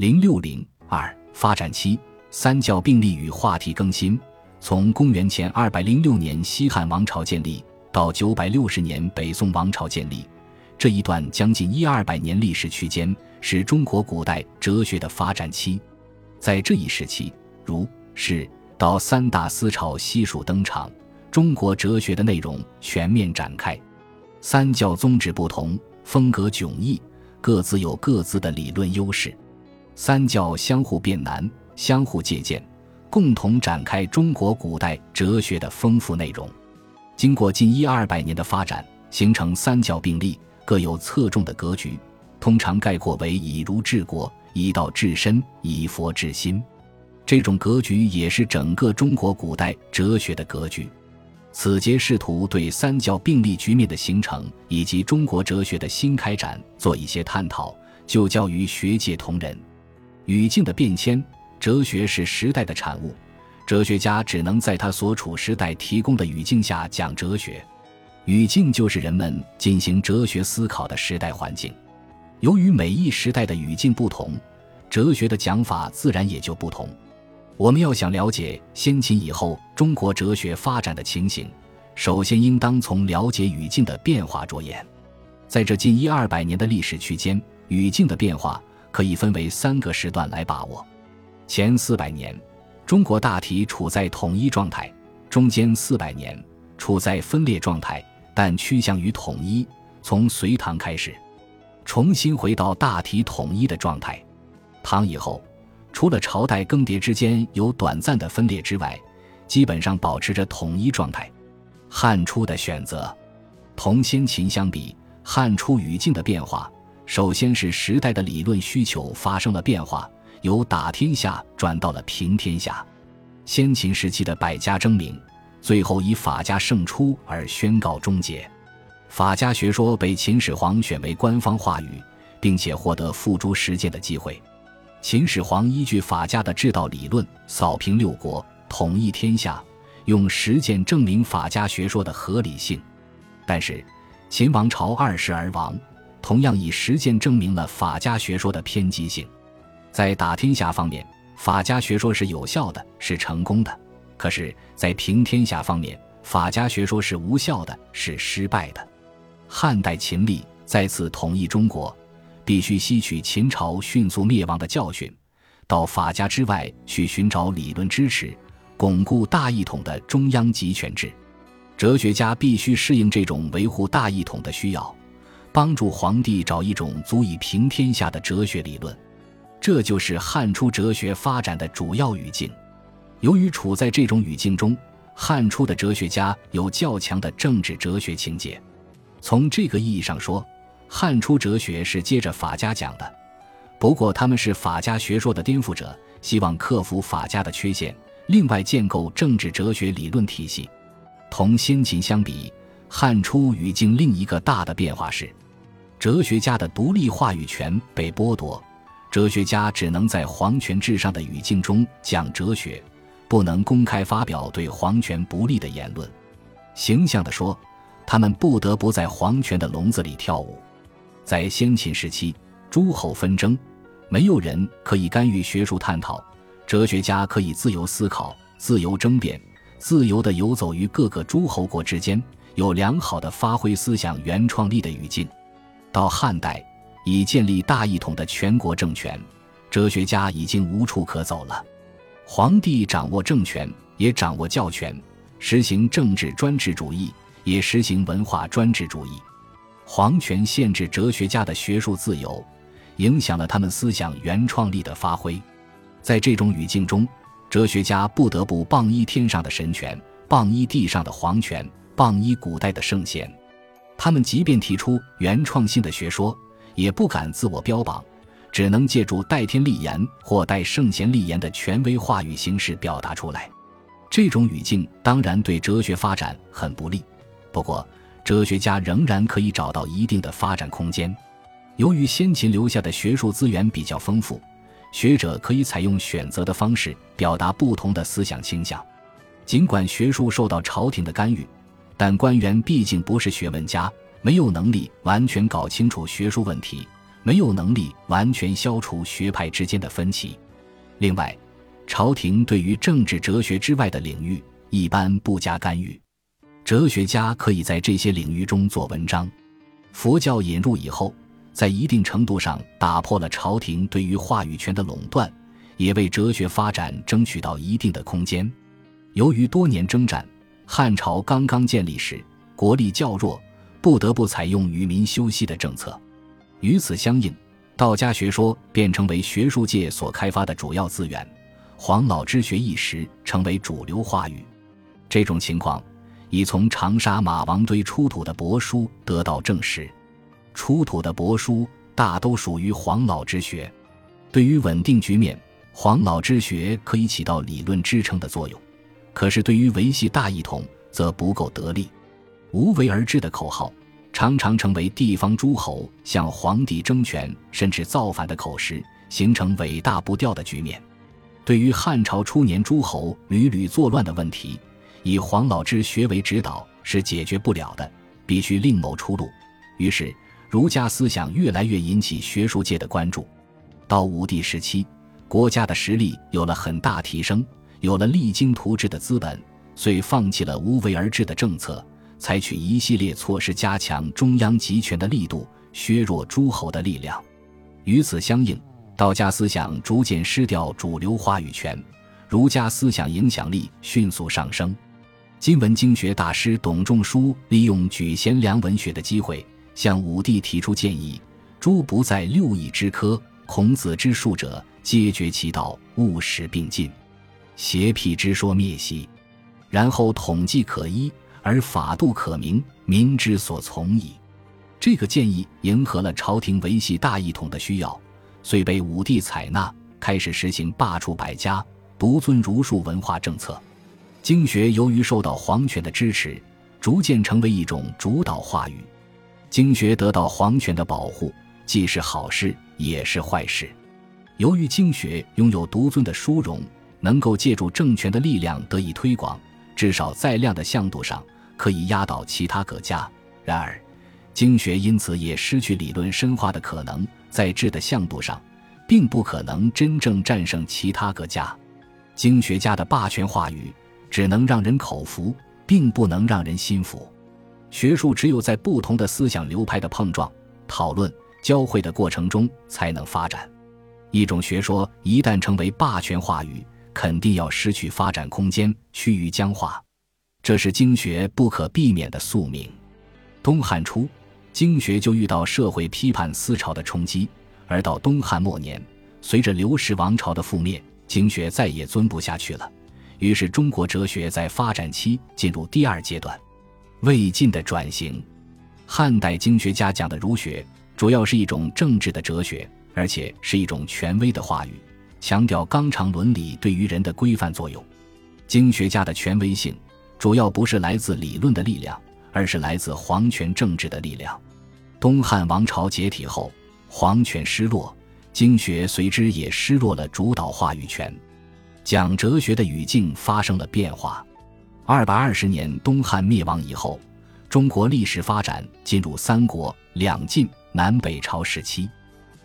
零六零二发展期三教并立与话题更新。从公元前二百零六年西汉王朝建立到九百六十年北宋王朝建立，这一段将近一二百年历史区间是中国古代哲学的发展期。在这一时期，儒、释、道三大思潮悉数登场，中国哲学的内容全面展开。三教宗旨不同，风格迥异，各自有各自的理论优势。三教相互辩难，相互借鉴，共同展开中国古代哲学的丰富内容。经过近一二百年的发展，形成三教并立、各有侧重的格局，通常概括为以儒治国、以道治身、以佛治心。这种格局也是整个中国古代哲学的格局。此节试图对三教并立局面的形成以及中国哲学的新开展做一些探讨，就教于学界同仁。语境的变迁，哲学是时代的产物，哲学家只能在他所处时代提供的语境下讲哲学。语境就是人们进行哲学思考的时代环境。由于每一时代的语境不同，哲学的讲法自然也就不同。我们要想了解先秦以后中国哲学发展的情形，首先应当从了解语境的变化着眼。在这近一二百年的历史区间，语境的变化可以分为三个时段来把握。前四百年，中国大体处在统一状态；中间四百年处在分裂状态，但趋向于统一。从隋唐开始，重新回到大体统一的状态。唐以后。除了朝代更迭之间有短暂的分裂之外，基本上保持着统一状态。汉初的选择，同先秦相比，汉初语境的变化，首先是时代的理论需求发生了变化，由打天下转到了平天下。先秦时期的百家争鸣，最后以法家胜出而宣告终结。法家学说被秦始皇选为官方话语，并且获得付诸实践的机会。秦始皇依据法家的治道理论，扫平六国，统一天下，用实践证明法家学说的合理性。但是，秦王朝二世而亡，同样以实践证明了法家学说的偏激性。在打天下方面，法家学说是有效的，是成功的；可是，在平天下方面，法家学说是无效的，是失败的。汉代秦立，再次统一中国。必须吸取秦朝迅速灭亡的教训，到法家之外去寻找理论支持，巩固大一统的中央集权制。哲学家必须适应这种维护大一统的需要，帮助皇帝找一种足以平天下的哲学理论。这就是汉初哲学发展的主要语境。由于处在这种语境中，汉初的哲学家有较强的政治哲学情节。从这个意义上说。汉初哲学是接着法家讲的，不过他们是法家学说的颠覆者，希望克服法家的缺陷，另外建构政治哲学理论体系。同先秦相比，汉初语境另一个大的变化是，哲学家的独立话语权被剥夺，哲学家只能在皇权至上的语境中讲哲学，不能公开发表对皇权不利的言论。形象地说，他们不得不在皇权的笼子里跳舞。在先秦时期，诸侯纷争，没有人可以干预学术探讨，哲学家可以自由思考、自由争辩、自由地游走于各个诸侯国之间，有良好的发挥思想原创力的语境。到汉代，已建立大一统的全国政权，哲学家已经无处可走了。皇帝掌握政权，也掌握教权，实行政治专制主义，也实行文化专制主义。皇权限制哲学家的学术自由，影响了他们思想原创力的发挥。在这种语境中，哲学家不得不傍依天上的神权，傍依地上的皇权，傍依古代的圣贤。他们即便提出原创性的学说，也不敢自我标榜，只能借助代天立言或代圣贤立言的权威话语形式表达出来。这种语境当然对哲学发展很不利。不过，哲学家仍然可以找到一定的发展空间。由于先秦留下的学术资源比较丰富，学者可以采用选择的方式表达不同的思想倾向。尽管学术受到朝廷的干预，但官员毕竟不是学问家，没有能力完全搞清楚学术问题，没有能力完全消除学派之间的分歧。另外，朝廷对于政治哲学之外的领域一般不加干预，哲学家可以在这些领域中做文章。佛教引入以后，在一定程度上打破了朝廷对于话语权的垄断，也为哲学发展争取到一定的空间。由于多年征战，汉朝刚刚建立时，国力较弱，不得不采用与民休息的政策。与此相应，道家学说便成为学术界所开发的主要资源，黄老之学一时成为主流话语。这种情况已从长沙马王堆出土的帛书得到证实。出土的帛书大都属于黄老之学，对于稳定局面，黄老之学可以起到理论支撑的作用；可是对于维系大一统，则不够得力。无为而治的口号。常常成为地方诸侯向皇帝争权甚至造反的口实，形成尾大不掉的局面。对于汉朝初年诸侯屡屡作乱的问题，以黄老之学为指导是解决不了的，必须另谋出路。于是，儒家思想越来越引起学术界的关注。到武帝时期，国家的实力有了很大提升，有了励精图治的资本，遂放弃了无为而治的政策。采取一系列措施，加强中央集权的力度，削弱诸侯的力量。与此相应，道家思想逐渐失掉主流话语权，儒家思想影响力迅速上升。今文经学大师董仲舒利用举贤良文学的机会，向武帝提出建议：诸不在六艺之科，孔子之术者，皆绝其道，务实并进，邪僻之说灭息，然后统计可依。而法度可明，民之所从矣。这个建议迎合了朝廷维系大一统的需要，遂被武帝采纳，开始实行罢黜百家、独尊儒术文化政策。经学由于受到皇权的支持，逐渐成为一种主导话语。经学得到皇权的保护，既是好事，也是坏事。由于经学拥有独尊的殊荣，能够借助政权的力量得以推广。至少在量的向度上可以压倒其他各家，然而，经学因此也失去理论深化的可能，在质的向度上，并不可能真正战胜其他各家。经学家的霸权话语只能让人口服，并不能让人心服。学术只有在不同的思想流派的碰撞、讨论、交汇的过程中才能发展。一种学说一旦成为霸权话语，肯定要失去发展空间，趋于僵化，这是经学不可避免的宿命。东汉初，经学就遇到社会批判思潮的冲击，而到东汉末年，随着刘氏王朝的覆灭，经学再也尊不下去了。于是，中国哲学在发展期进入第二阶段，魏晋的转型。汉代经学家讲的儒学，主要是一种政治的哲学，而且是一种权威的话语。强调纲常伦理对于人的规范作用，经学家的权威性主要不是来自理论的力量，而是来自皇权政治的力量。东汉王朝解体后，皇权失落，经学随之也失落了主导话语权，讲哲学的语境发生了变化。二百二十年东汉灭亡以后，中国历史发展进入三国、两晋、南北朝时期，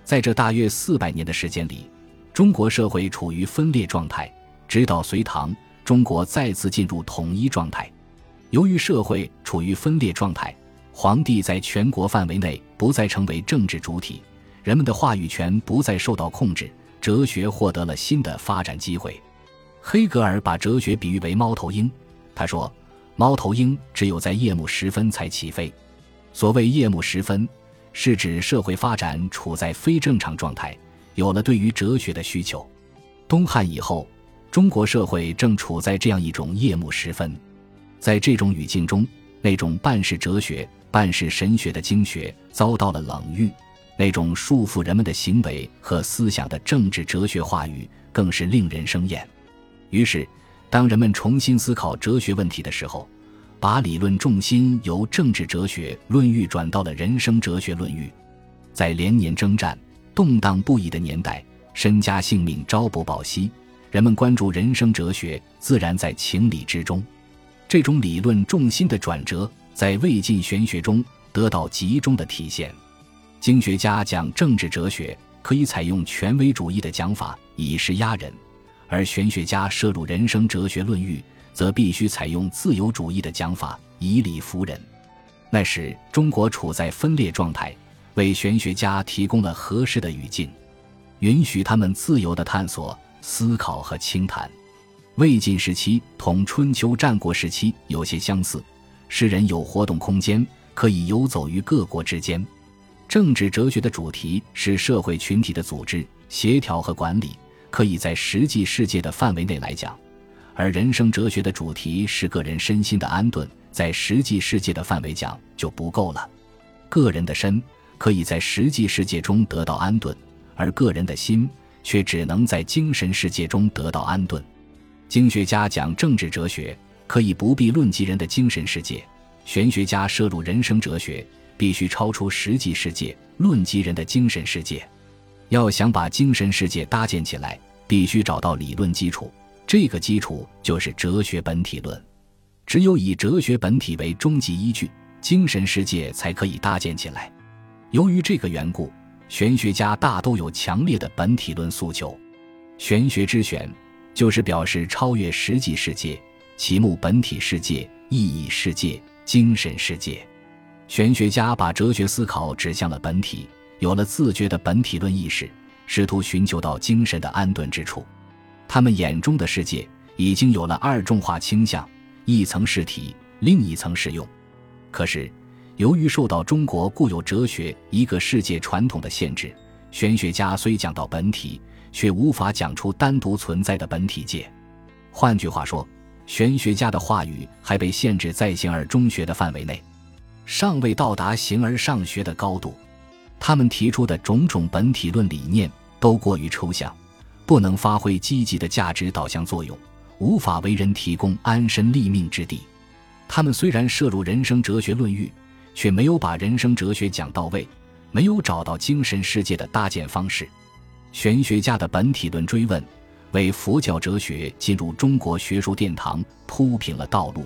在这大约四百年的时间里。中国社会处于分裂状态，直到隋唐，中国再次进入统一状态。由于社会处于分裂状态，皇帝在全国范围内不再成为政治主体，人们的话语权不再受到控制，哲学获得了新的发展机会。黑格尔把哲学比喻为猫头鹰，他说：“猫头鹰只有在夜幕时分才起飞。”所谓夜幕时分，是指社会发展处在非正常状态。有了对于哲学的需求，东汉以后，中国社会正处在这样一种夜幕时分。在这种语境中，那种半是哲学、半是神学的经学遭到了冷遇，那种束缚人们的行为和思想的政治哲学话语更是令人生厌。于是，当人们重新思考哲学问题的时候，把理论重心由政治哲学《论语》转到了人生哲学《论语》，在连年征战。动荡不已的年代，身家性命朝不保夕，人们关注人生哲学，自然在情理之中。这种理论重心的转折，在魏晋玄学中得到集中的体现。经学家讲政治哲学，可以采用权威主义的讲法，以势压人；而玄学家涉入人生哲学论域，则必须采用自由主义的讲法，以理服人。那时，中国处在分裂状态，为玄学家提供了合适的语境，允许他们自由地探索、思考和倾谈。魏晋时期同春秋战国时期有些相似，诗人有活动空间，可以游走于各国之间。政治哲学的主题是社会群体的组织、协调和管理，可以在实际世界的范围内来讲；而人生哲学的主题是个人身心的安顿，在实际世界的范围讲就不够了。个人的身可以在实际世界中得到安顿，而个人的心却只能在精神世界中得到安顿。经学家讲政治哲学，可以不必论及人的精神世界；玄学家涉入人生哲学。必须超出实际世界，论及人的精神世界。要想把精神世界搭建起来，必须找到理论基础。这个基础就是哲学本体论。只有以哲学本体为终极依据，精神世界才可以搭建起来。由于这个缘故，玄学家大都有强烈的本体论诉求。玄学之玄，就是表示超越实际世界，其目本体世界、意义世界、精神世界。玄学家把哲学思考指向了本体，有了自觉的本体论意识，试图寻求到精神的安顿之处。他们眼中的世界已经有了二重化倾向：一层是体，另一层是用。可是，由于受到中国固有哲学一个世界传统的限制，玄学家虽讲到本体，却无法讲出单独存在的本体界。换句话说，玄学家的话语还被限制在形而中学的范围内。尚未到达形而上学的高度，他们提出的种种本体论理念都过于抽象，不能发挥积极的价值导向作用，无法为人提供安身立命之地。他们虽然涉入人生哲学论域，却没有把人生哲学讲到位，没有找到精神世界的搭建方式。玄学家的本体论追问，为佛教哲学进入中国学术殿堂铺平了道路。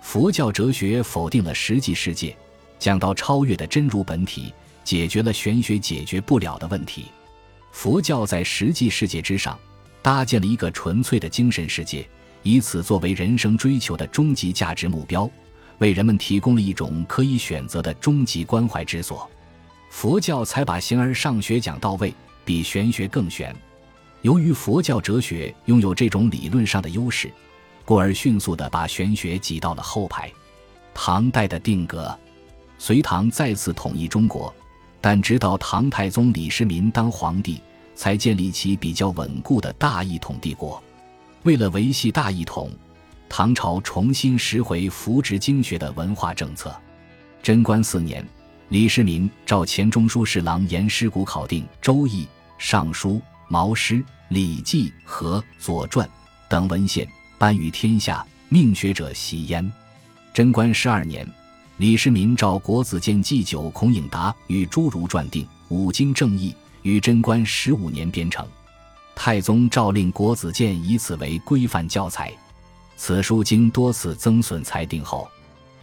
佛教哲学否定了实际世界，讲到超越的真如本体，解决了玄学解决不了的问题。佛教在实际世界之上搭建了一个纯粹的精神世界，以此作为人生追求的终极价值目标，为人们提供了一种可以选择的终极关怀之所。佛教才把形而上学讲到位，比玄学更玄。由于佛教哲学拥有这种理论上的优势。故而迅速地把玄学挤到了后排。唐代的定格，隋唐再次统一中国，但直到唐太宗李世民当皇帝，才建立起比较稳固的大一统帝国。为了维系大一统，唐朝重新拾回扶植经学的文化政策。贞观四年，李世民召前中书侍郎严师古考定《周易》《尚书》《毛诗》《礼记》和《左传》等文献。颁于天下，命学者习焉。贞观十二年，李世民召国子监祭酒孔颖达与诸儒撰定《五经正义》，于贞观十五年编成。太宗诏令国子监以此为规范教材。此书经多次增损裁定后，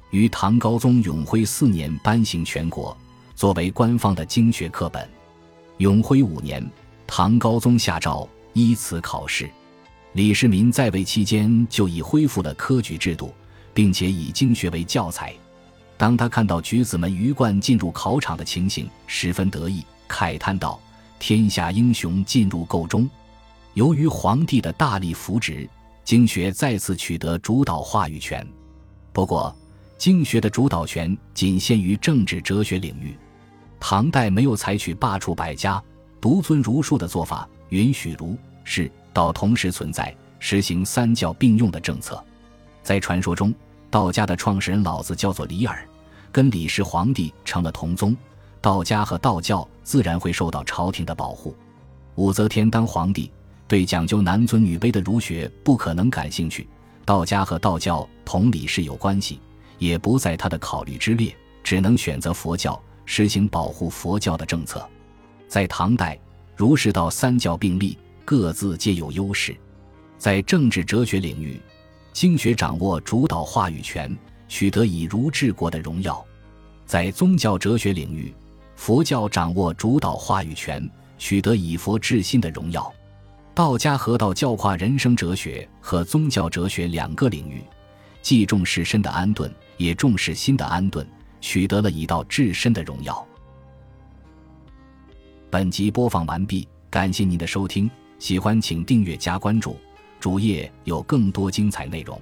于唐高宗永徽四年颁行全国，作为官方的经学课本。永徽五年，唐高宗下诏依此考试。李世民在位期间就已恢复了科举制度，并且以经学为教材。当他看到举子们鱼贯进入考场的情形，十分得意，慨叹道：“天下英雄进入构中。”由于皇帝的大力扶植，经学再次取得主导话语权。不过，经学的主导权仅限于政治哲学领域。唐代没有采取罢黜百家、独尊儒术的做法，允许儒释。道同时存在，实行三教并用的政策。在传说中，道家的创始人老子叫做李耳，跟李氏皇帝成了同宗，道家和道教自然会受到朝廷的保护。武则天当皇帝，对讲究男尊女卑的儒学不可能感兴趣，道家和道教同理是有关系，也不在他的考虑之列，只能选择佛教，实行保护佛教的政策。在唐代，儒释道三教并立。各自皆有优势，在政治哲学领域，经学掌握主导话语权，取得以儒治国的荣耀；在宗教哲学领域，佛教掌握主导话语权，取得以佛治心的荣耀。道家和道教化人生哲学和宗教哲学两个领域，既重视身的安顿，也重视心的安顿，取得了以道至身的荣耀。本集播放完毕，感谢您的收听，喜欢请订阅加关注，主页有更多精彩内容。